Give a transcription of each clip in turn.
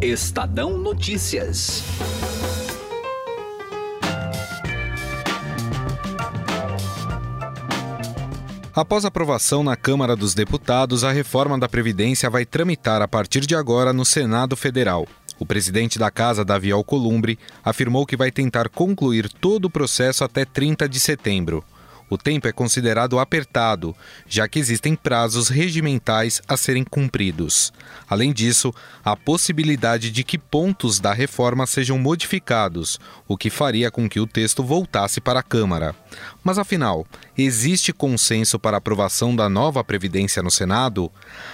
Estadão Notícias. Após aprovação na Câmara dos Deputados, a reforma da Previdência vai tramitar a partir de agora no Senado Federal. O presidente da casa, Davi Alcolumbre, afirmou que vai tentar concluir todo o processo até 30 de setembro. O tempo é considerado apertado, já que existem prazos regimentais a serem cumpridos. Além disso, há possibilidade de que pontos da reforma sejam modificados, o que faria com que o texto voltasse para a Câmara. Mas afinal, existe consenso para aprovação da nova Previdência no Senado?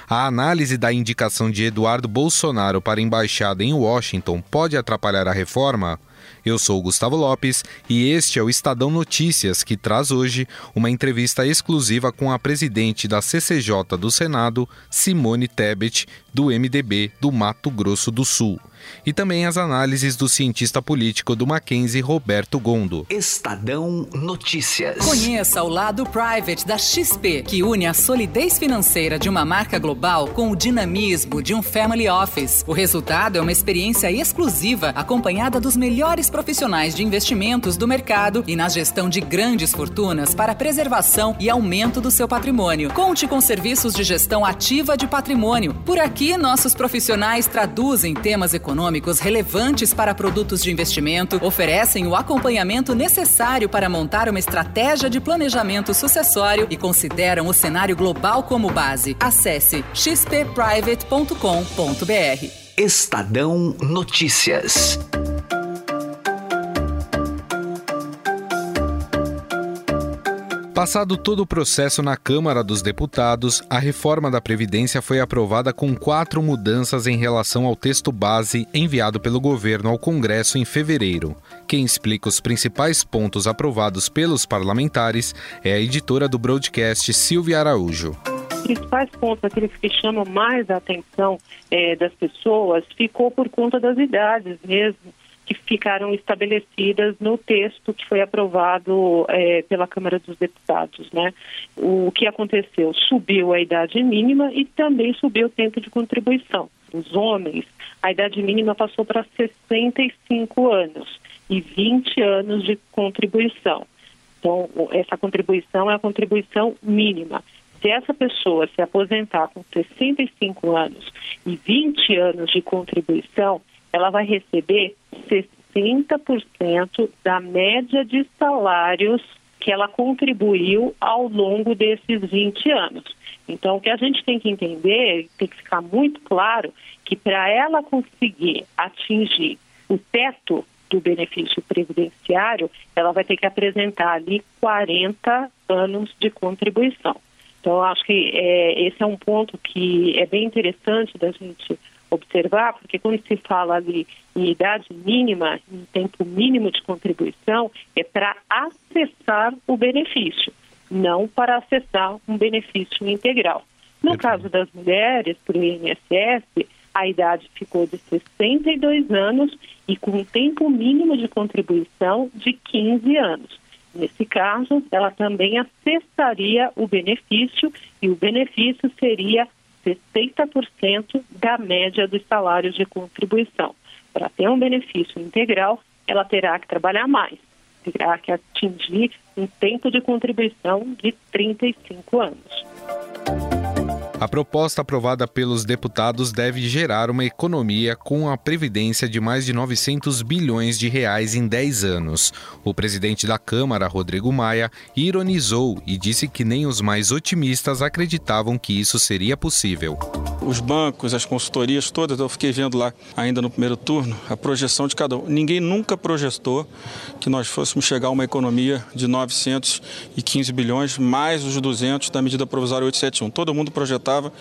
A análise da indicação de Eduardo Bolsonaro para embaixada em Washington pode atrapalhar a reforma? Eu sou Gustavo Lopes e este é o Estadão Notícias, que traz hoje uma entrevista exclusiva com a presidente da CCJ do Senado, Simone Tebet, do MDB do Mato Grosso do Sul e também as análises do cientista político do Mackenzie, Roberto Gondo. Estadão Notícias. Conheça o lado private da XP, que une a solidez financeira de uma marca global com o dinamismo de um family office. O resultado é uma experiência exclusiva, acompanhada dos melhores profissionais de investimentos do mercado e na gestão de grandes fortunas para preservação e aumento do seu patrimônio. Conte com serviços de gestão ativa de patrimônio. Por aqui, nossos profissionais traduzem temas econômicos econômicos relevantes para produtos de investimento, oferecem o acompanhamento necessário para montar uma estratégia de planejamento sucessório e consideram o cenário global como base. Acesse xpprivate.com.br. Estadão Notícias. Passado todo o processo na Câmara dos Deputados, a reforma da Previdência foi aprovada com quatro mudanças em relação ao texto base enviado pelo governo ao Congresso em fevereiro. Quem explica os principais pontos aprovados pelos parlamentares é a editora do broadcast Silvia Araújo principais pontos, aqueles que chamam mais a atenção é, das pessoas, ficou por conta das idades mesmo que ficaram estabelecidas no texto que foi aprovado é, pela Câmara dos Deputados. Né? O que aconteceu? Subiu a idade mínima e também subiu o tempo de contribuição. Os homens, a idade mínima passou para 65 anos e 20 anos de contribuição. Então, essa contribuição é a contribuição mínima. Se essa pessoa se aposentar com 65 anos e 20 anos de contribuição, ela vai receber 60% da média de salários que ela contribuiu ao longo desses 20 anos. Então, o que a gente tem que entender, tem que ficar muito claro, que para ela conseguir atingir o teto do benefício previdenciário, ela vai ter que apresentar ali 40 anos de contribuição. Então, acho que é, esse é um ponto que é bem interessante da gente observar, porque quando se fala ali em idade mínima, em tempo mínimo de contribuição, é para acessar o benefício, não para acessar um benefício integral. No caso das mulheres, para o INSS, a idade ficou de 62 anos e com um tempo mínimo de contribuição de 15 anos. Nesse caso, ela também acessaria o benefício e o benefício seria 60% da média dos salários de contribuição. Para ter um benefício integral, ela terá que trabalhar mais, terá que atingir um tempo de contribuição de 35 anos. A proposta aprovada pelos deputados deve gerar uma economia com a previdência de mais de 900 bilhões de reais em 10 anos. O presidente da Câmara, Rodrigo Maia, ironizou e disse que nem os mais otimistas acreditavam que isso seria possível. Os bancos, as consultorias todas, eu fiquei vendo lá ainda no primeiro turno a projeção de cada um. Ninguém nunca projetou que nós fôssemos chegar a uma economia de 915 bilhões mais os 200 da medida provisória 871. Todo mundo projetava estava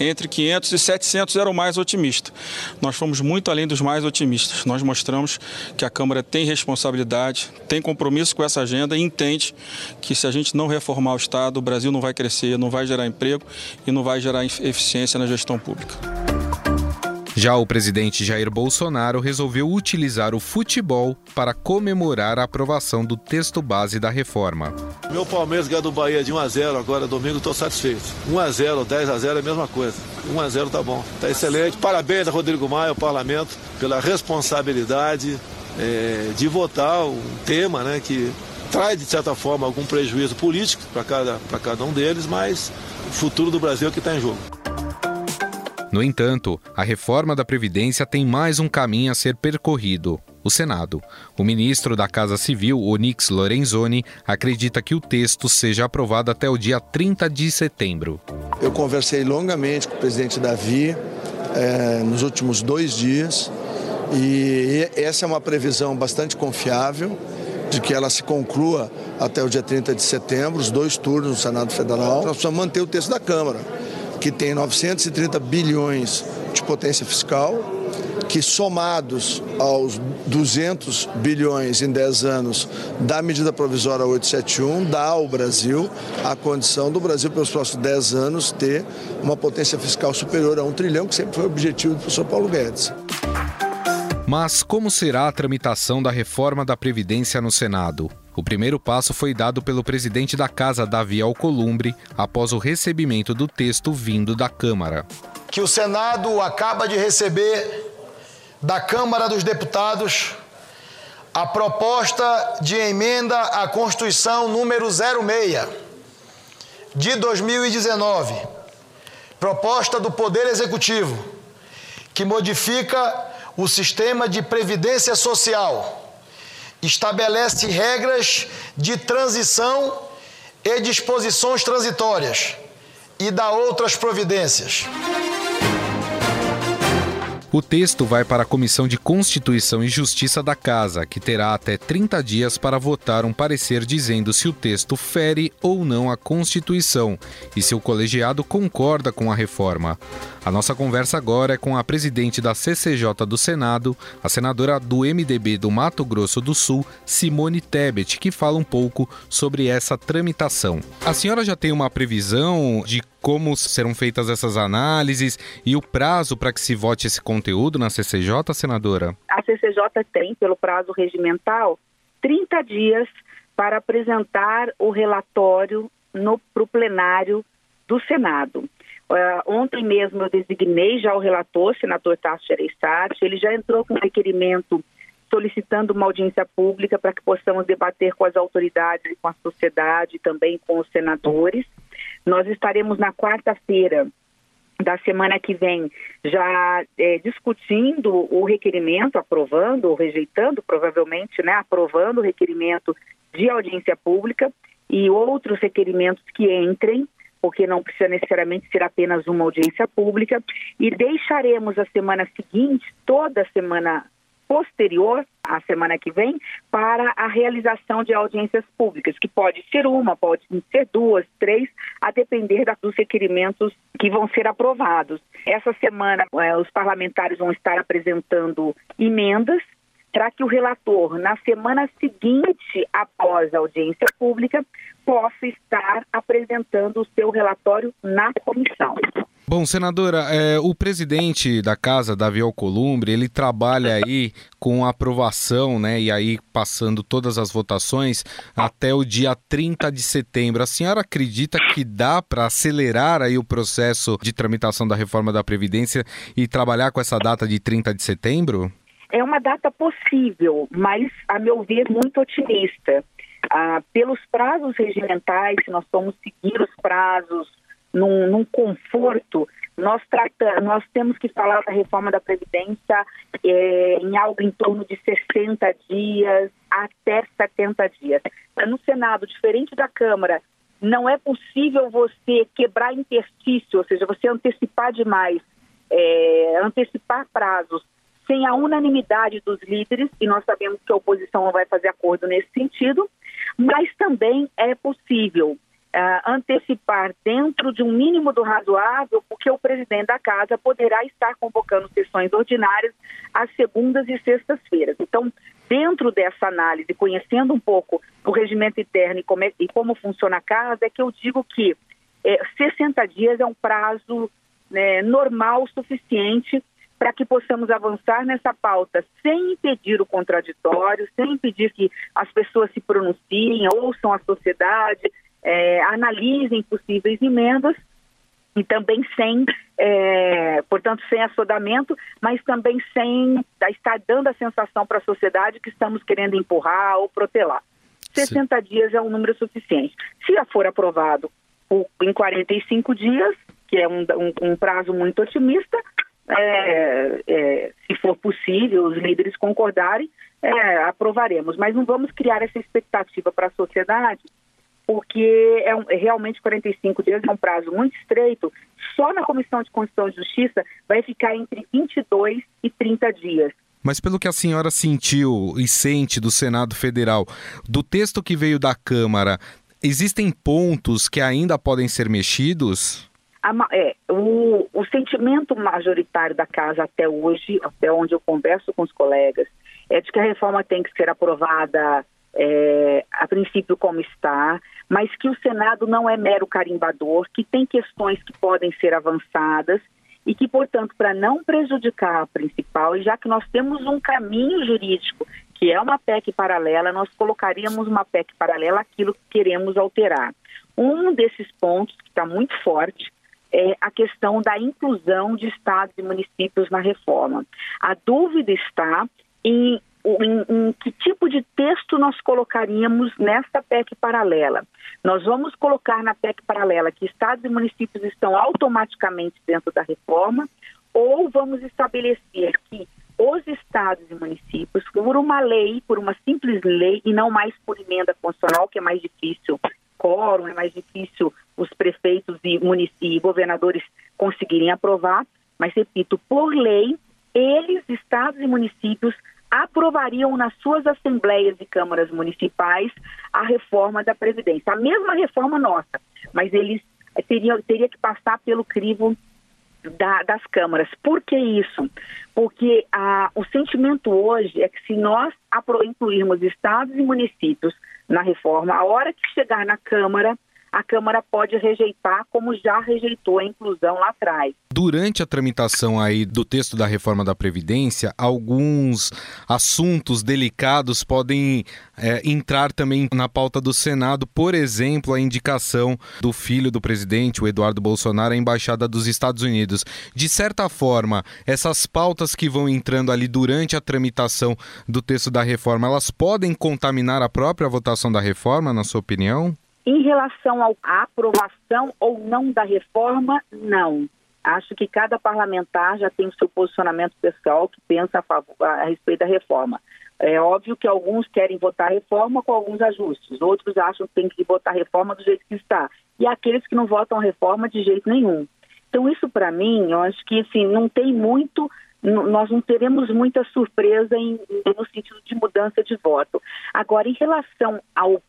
entre 500 e 700 era o mais otimista. Nós fomos muito além dos mais otimistas. Nós mostramos que a Câmara tem responsabilidade, tem compromisso com essa agenda e entende que se a gente não reformar o Estado, o Brasil não vai crescer, não vai gerar emprego e não vai gerar eficiência na gestão pública. Já o presidente Jair Bolsonaro resolveu utilizar o futebol para comemorar a aprovação do texto base da reforma. Meu Palmeiras ganhou do Bahia de 1 a 0 agora domingo, estou satisfeito. 1 a 0, 10 a 0 é a mesma coisa. 1 a 0 tá bom, tá excelente. Parabéns a Rodrigo Maia, ao parlamento, pela responsabilidade é, de votar um tema, né, que traz de certa forma algum prejuízo político para cada, cada um deles, mas o futuro do Brasil é que está em jogo. No entanto, a reforma da Previdência tem mais um caminho a ser percorrido. O Senado. O ministro da Casa Civil, Onix Lorenzoni, acredita que o texto seja aprovado até o dia 30 de setembro. Eu conversei longamente com o presidente Davi eh, nos últimos dois dias e essa é uma previsão bastante confiável de que ela se conclua até o dia 30 de setembro, os dois turnos no Senado Federal. Nós precisamos manter o texto da Câmara que tem 930 bilhões de potência fiscal, que somados aos 200 bilhões em 10 anos da medida provisória 871, dá ao Brasil a condição do Brasil, pelos próximos 10 anos, ter uma potência fiscal superior a um trilhão, que sempre foi o objetivo do professor Paulo Guedes. Mas como será a tramitação da reforma da Previdência no Senado? O primeiro passo foi dado pelo presidente da Casa, Davi Alcolumbre, após o recebimento do texto vindo da Câmara. Que o Senado acaba de receber da Câmara dos Deputados a proposta de emenda à Constituição número 06 de 2019, proposta do Poder Executivo, que modifica o sistema de previdência social estabelece regras de transição e disposições transitórias e dá outras providências. O texto vai para a Comissão de Constituição e Justiça da Casa, que terá até 30 dias para votar um parecer dizendo se o texto fere ou não a Constituição e se o colegiado concorda com a reforma. A nossa conversa agora é com a presidente da CCJ do Senado, a senadora do MDB do Mato Grosso do Sul, Simone Tebet, que fala um pouco sobre essa tramitação. A senhora já tem uma previsão de como serão feitas essas análises e o prazo para que se vote esse conteúdo na CCJ, senadora? A CCJ tem, pelo prazo regimental, 30 dias para apresentar o relatório para o plenário do Senado. Uh, ontem mesmo eu designei já o relator, senador Tasso Gereissati, ele já entrou com um requerimento solicitando uma audiência pública para que possamos debater com as autoridades, com a sociedade, também com os senadores. Nós estaremos na quarta-feira da semana que vem já é, discutindo o requerimento, aprovando ou rejeitando, provavelmente, né, aprovando o requerimento de audiência pública e outros requerimentos que entrem, porque não precisa necessariamente ser apenas uma audiência pública, e deixaremos a semana seguinte, toda a semana posterior à semana que vem para a realização de audiências públicas, que pode ser uma, pode ser duas, três, a depender dos requerimentos que vão ser aprovados. Essa semana, eh, os parlamentares vão estar apresentando emendas para que o relator, na semana seguinte após a audiência pública, possa estar apresentando o seu relatório na comissão. Bom, senadora, é, o presidente da casa, Davi Alcolumbre, ele trabalha aí com aprovação, né, e aí passando todas as votações até o dia 30 de setembro. A senhora acredita que dá para acelerar aí o processo de tramitação da reforma da Previdência e trabalhar com essa data de 30 de setembro? É uma data possível, mas, a meu ver, muito otimista. Ah, pelos prazos regimentais, se nós formos seguir os prazos num, num conforto, nós, trata, nós temos que falar da reforma da Previdência é, em algo em torno de 60 dias até 70 dias. No Senado, diferente da Câmara, não é possível você quebrar interstício, ou seja, você antecipar demais, é, antecipar prazos sem a unanimidade dos líderes, e nós sabemos que a oposição não vai fazer acordo nesse sentido, mas também é possível uh, antecipar dentro de um mínimo do razoável, porque o presidente da casa poderá estar convocando sessões ordinárias às segundas e sextas-feiras. Então, dentro dessa análise, conhecendo um pouco o regimento interno e como, é, e como funciona a casa, é que eu digo que é, 60 dias é um prazo né, normal, suficiente para que possamos avançar nessa pauta sem impedir o contraditório, sem impedir que as pessoas se pronunciem, ouçam a sociedade, é, analisem possíveis emendas e também sem, é, portanto, sem assodamento, mas também sem estar dando a sensação para a sociedade que estamos querendo empurrar ou protelar. 60 Sim. dias é um número suficiente. Se for aprovado em 45 dias, que é um, um, um prazo muito otimista, é, é, se for possível, os líderes concordarem, é, aprovaremos. Mas não vamos criar essa expectativa para a sociedade, porque é, um, realmente 45 dias é um prazo muito estreito. Só na Comissão de Constituição e Justiça vai ficar entre 22 e 30 dias. Mas pelo que a senhora sentiu e sente do Senado Federal, do texto que veio da Câmara, existem pontos que ainda podem ser mexidos? A, é, o, o sentimento majoritário da casa até hoje, até onde eu converso com os colegas, é de que a reforma tem que ser aprovada é, a princípio como está, mas que o Senado não é mero carimbador, que tem questões que podem ser avançadas e que, portanto, para não prejudicar a principal, e já que nós temos um caminho jurídico que é uma PEC paralela, nós colocaríamos uma PEC paralela aquilo que queremos alterar. Um desses pontos que está muito forte é a questão da inclusão de estados e municípios na reforma. A dúvida está em, em, em, que tipo de texto nós colocaríamos nessa PEC paralela. Nós vamos colocar na PEC paralela que estados e municípios estão automaticamente dentro da reforma, ou vamos estabelecer que os estados e municípios, por uma lei, por uma simples lei, e não mais por emenda constitucional, que é mais difícil, quórum, é mais difícil prefeitos e, e governadores conseguirem aprovar, mas repito, por lei, eles, estados e municípios, aprovariam nas suas assembleias e câmaras municipais a reforma da Previdência, a mesma reforma nossa, mas eles teriam teria que passar pelo crivo da, das câmaras. Por que isso? Porque a, o sentimento hoje é que se nós incluirmos estados e municípios na reforma, a hora que chegar na Câmara, a Câmara pode rejeitar, como já rejeitou a inclusão lá atrás. Durante a tramitação aí do texto da reforma da Previdência, alguns assuntos delicados podem é, entrar também na pauta do Senado, por exemplo, a indicação do filho do presidente, o Eduardo Bolsonaro, à Embaixada dos Estados Unidos. De certa forma, essas pautas que vão entrando ali durante a tramitação do texto da reforma, elas podem contaminar a própria votação da reforma, na sua opinião? Em relação à aprovação ou não da reforma, não. Acho que cada parlamentar já tem o seu posicionamento pessoal que pensa a, favor, a respeito da reforma. É óbvio que alguns querem votar reforma com alguns ajustes, outros acham que tem que votar reforma do jeito que está, e aqueles que não votam reforma de jeito nenhum. Então, isso para mim, eu acho que assim, não tem muito, nós não teremos muita surpresa em, no sentido de mudança de voto. Agora, em relação ao,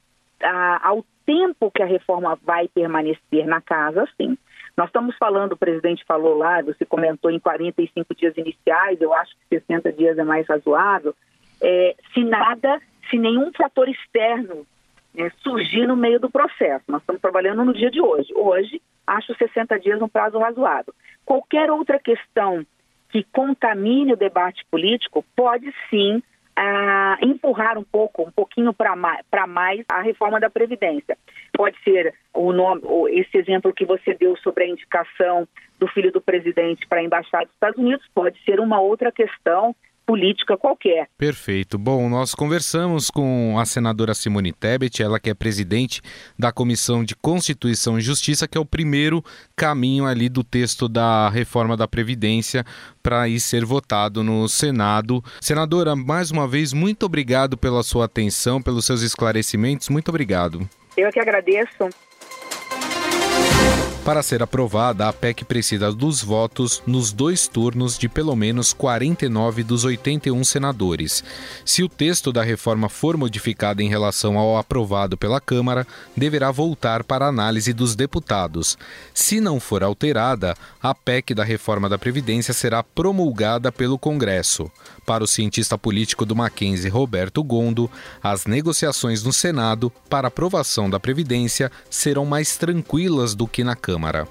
a, ao tempo que a reforma vai permanecer na casa, sim. Nós estamos falando, o presidente falou lá, você comentou em 45 dias iniciais, eu acho que 60 dias é mais razoável. É, se nada, se nenhum fator externo né, surgir no meio do processo. Nós estamos trabalhando no dia de hoje. Hoje, acho 60 dias um prazo razoável. Qualquer outra questão que contamine o debate político pode sim a empurrar um pouco, um pouquinho para mais, mais a reforma da Previdência. Pode ser o nome, esse exemplo que você deu sobre a indicação do filho do presidente para a Embaixada dos Estados Unidos, pode ser uma outra questão política qualquer. Perfeito. Bom, nós conversamos com a senadora Simone Tebet, ela que é presidente da Comissão de Constituição e Justiça, que é o primeiro caminho ali do texto da reforma da Previdência para ir ser votado no Senado. Senadora, mais uma vez, muito obrigado pela sua atenção, pelos seus esclarecimentos. Muito obrigado. Eu que agradeço. Para ser aprovada, a PEC precisa dos votos nos dois turnos de pelo menos 49 dos 81 senadores. Se o texto da reforma for modificado em relação ao aprovado pela Câmara, deverá voltar para análise dos deputados. Se não for alterada, a PEC da reforma da Previdência será promulgada pelo Congresso. Para o cientista político do Mackenzie, Roberto Gondo, as negociações no Senado para aprovação da Previdência serão mais tranquilas do que na Câmara.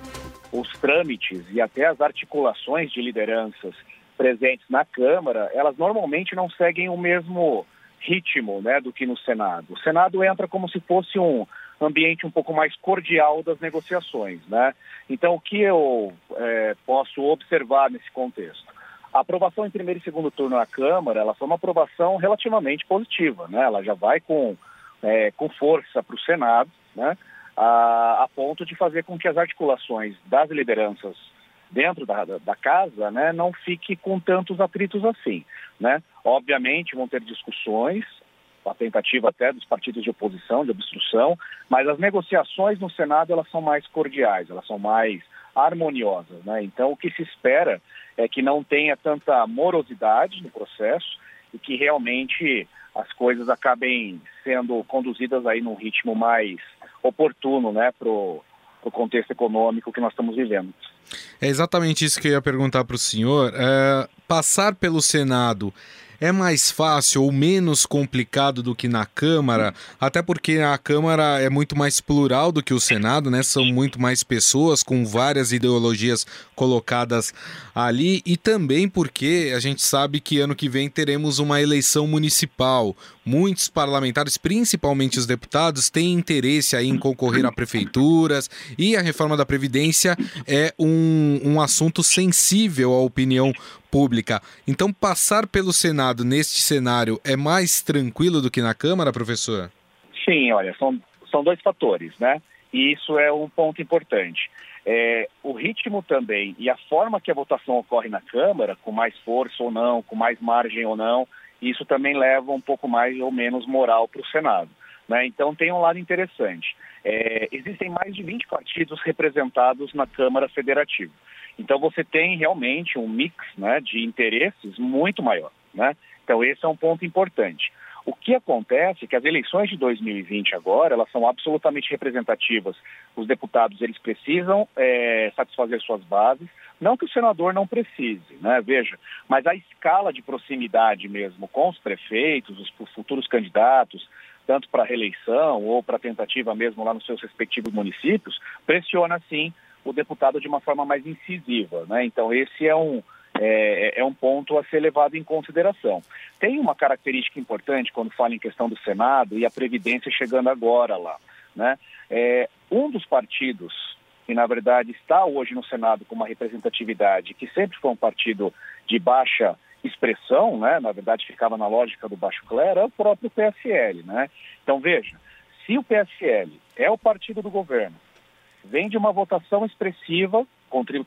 Os trâmites e até as articulações de lideranças presentes na Câmara, elas normalmente não seguem o mesmo ritmo né, do que no Senado. O Senado entra como se fosse um ambiente um pouco mais cordial das negociações. Né? Então, o que eu é, posso observar nesse contexto? A aprovação em primeiro e segundo turno na Câmara, ela foi uma aprovação relativamente positiva. Né? Ela já vai com, é, com força para o Senado, né? a, a ponto de fazer com que as articulações das lideranças dentro da, da, da, casa, né, não fique com tantos atritos assim, né? Obviamente vão ter discussões, a tentativa até dos partidos de oposição, de obstrução, mas as negociações no Senado elas são mais cordiais, elas são mais harmoniosas, né? Então o que se espera é que não tenha tanta morosidade no processo e que realmente as coisas acabem sendo conduzidas aí num ritmo mais oportuno, né, pro o contexto econômico que nós estamos vivendo. É exatamente isso que eu ia perguntar para o senhor. É, passar pelo Senado é mais fácil ou menos complicado do que na Câmara, até porque a Câmara é muito mais plural do que o Senado, né? São muito mais pessoas com várias ideologias colocadas ali e também porque a gente sabe que ano que vem teremos uma eleição municipal. Muitos parlamentares, principalmente os deputados, têm interesse aí em concorrer a prefeituras e a reforma da Previdência é um, um assunto sensível à opinião pública. Então, passar pelo Senado neste cenário é mais tranquilo do que na Câmara, professor? Sim, olha, são, são dois fatores, né? E isso é um ponto importante. É, o ritmo também e a forma que a votação ocorre na Câmara, com mais força ou não, com mais margem ou não, isso também leva um pouco mais ou menos moral para o Senado. Né? Então tem um lado interessante. É, existem mais de 20 partidos representados na Câmara Federativa. Então você tem realmente um mix né, de interesses muito maior. Né? Então esse é um ponto importante. O que acontece é que as eleições de 2020 agora, elas são absolutamente representativas. Os deputados, eles precisam é, satisfazer suas bases, não que o senador não precise, né? Veja, mas a escala de proximidade mesmo com os prefeitos, os futuros candidatos, tanto para reeleição ou para tentativa mesmo lá nos seus respectivos municípios, pressiona sim o deputado de uma forma mais incisiva. Né? Então, esse é um, é, é, um ponto a ser levado em consideração. Tem uma característica importante quando fala em questão do Senado e a Previdência chegando agora lá. Né? É, um dos partidos que, na verdade, está hoje no Senado com uma representatividade, que sempre foi um partido de baixa expressão, né? na verdade ficava na lógica do baixo clero, é o próprio PSL. Né? Então, veja, se o PSL é o partido do governo, vem de uma votação expressiva,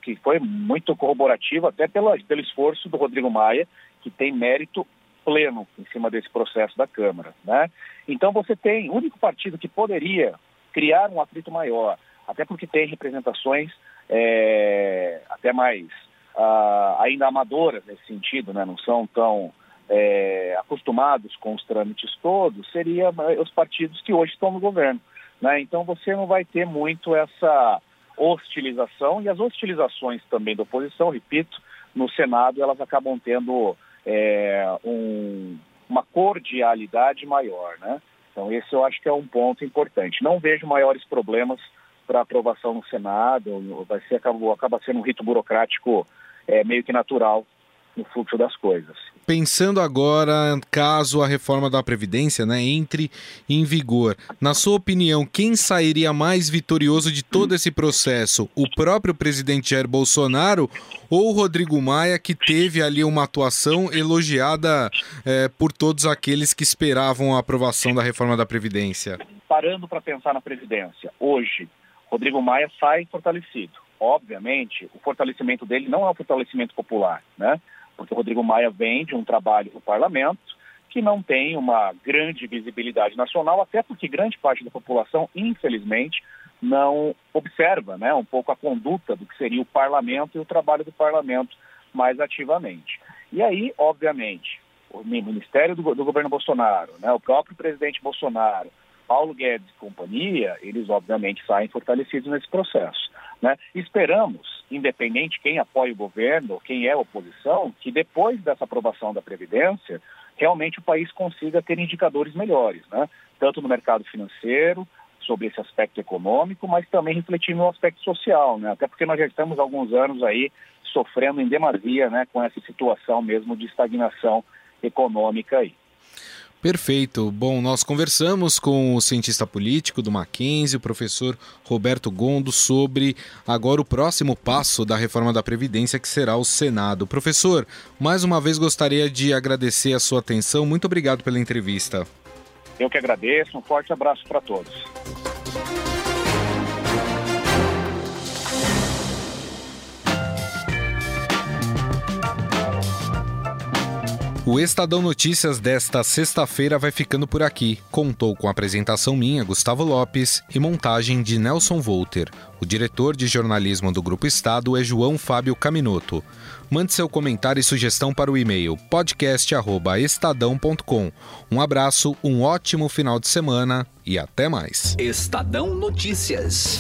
que foi muito corroborativa, até pelo esforço do Rodrigo Maia, que tem mérito pleno em cima desse processo da Câmara. Né? Então você tem o único partido que poderia criar um atrito maior, até porque tem representações é, até mais uh, ainda amadoras nesse sentido, né? não são tão é, acostumados com os trâmites todos, seria os partidos que hoje estão no governo. Né? Então você não vai ter muito essa hostilização e as hostilizações também da oposição, repito, no Senado elas acabam tendo é, um, uma cordialidade maior, né? Então esse eu acho que é um ponto importante. Não vejo maiores problemas para aprovação no Senado, vai ser acaba, acaba sendo um rito burocrático é, meio que natural no fluxo das coisas. Pensando agora, caso a reforma da Previdência né, entre em vigor, na sua opinião, quem sairia mais vitorioso de todo esse processo? O próprio presidente Jair Bolsonaro ou o Rodrigo Maia, que teve ali uma atuação elogiada é, por todos aqueles que esperavam a aprovação da reforma da Previdência? Parando para pensar na Previdência, hoje, Rodrigo Maia sai fortalecido. Obviamente, o fortalecimento dele não é um fortalecimento popular, né? Porque o Rodrigo Maia vem de um trabalho no parlamento que não tem uma grande visibilidade nacional, até porque grande parte da população, infelizmente, não observa né, um pouco a conduta do que seria o parlamento e o trabalho do parlamento mais ativamente. E aí, obviamente, o Ministério do, do Governo Bolsonaro, né, o próprio presidente Bolsonaro, Paulo Guedes e companhia, eles obviamente saem fortalecidos nesse processo. Né? Esperamos, independente quem apoia o governo, quem é oposição, que depois dessa aprovação da Previdência, realmente o país consiga ter indicadores melhores, né? tanto no mercado financeiro, sobre esse aspecto econômico, mas também refletindo no aspecto social, né? Até porque nós já estamos há alguns anos aí sofrendo em demasia, né, com essa situação mesmo de estagnação econômica aí. Perfeito. Bom, nós conversamos com o cientista político do Mackenzie, o professor Roberto Gondo, sobre agora o próximo passo da reforma da Previdência, que será o Senado. Professor, mais uma vez gostaria de agradecer a sua atenção. Muito obrigado pela entrevista. Eu que agradeço. Um forte abraço para todos. O Estadão Notícias desta sexta-feira vai ficando por aqui. Contou com apresentação minha, Gustavo Lopes, e montagem de Nelson Volter. O diretor de jornalismo do Grupo Estado é João Fábio Caminoto. Mande seu comentário e sugestão para o e-mail podcast@estadão.com. Um abraço, um ótimo final de semana e até mais. Estadão Notícias.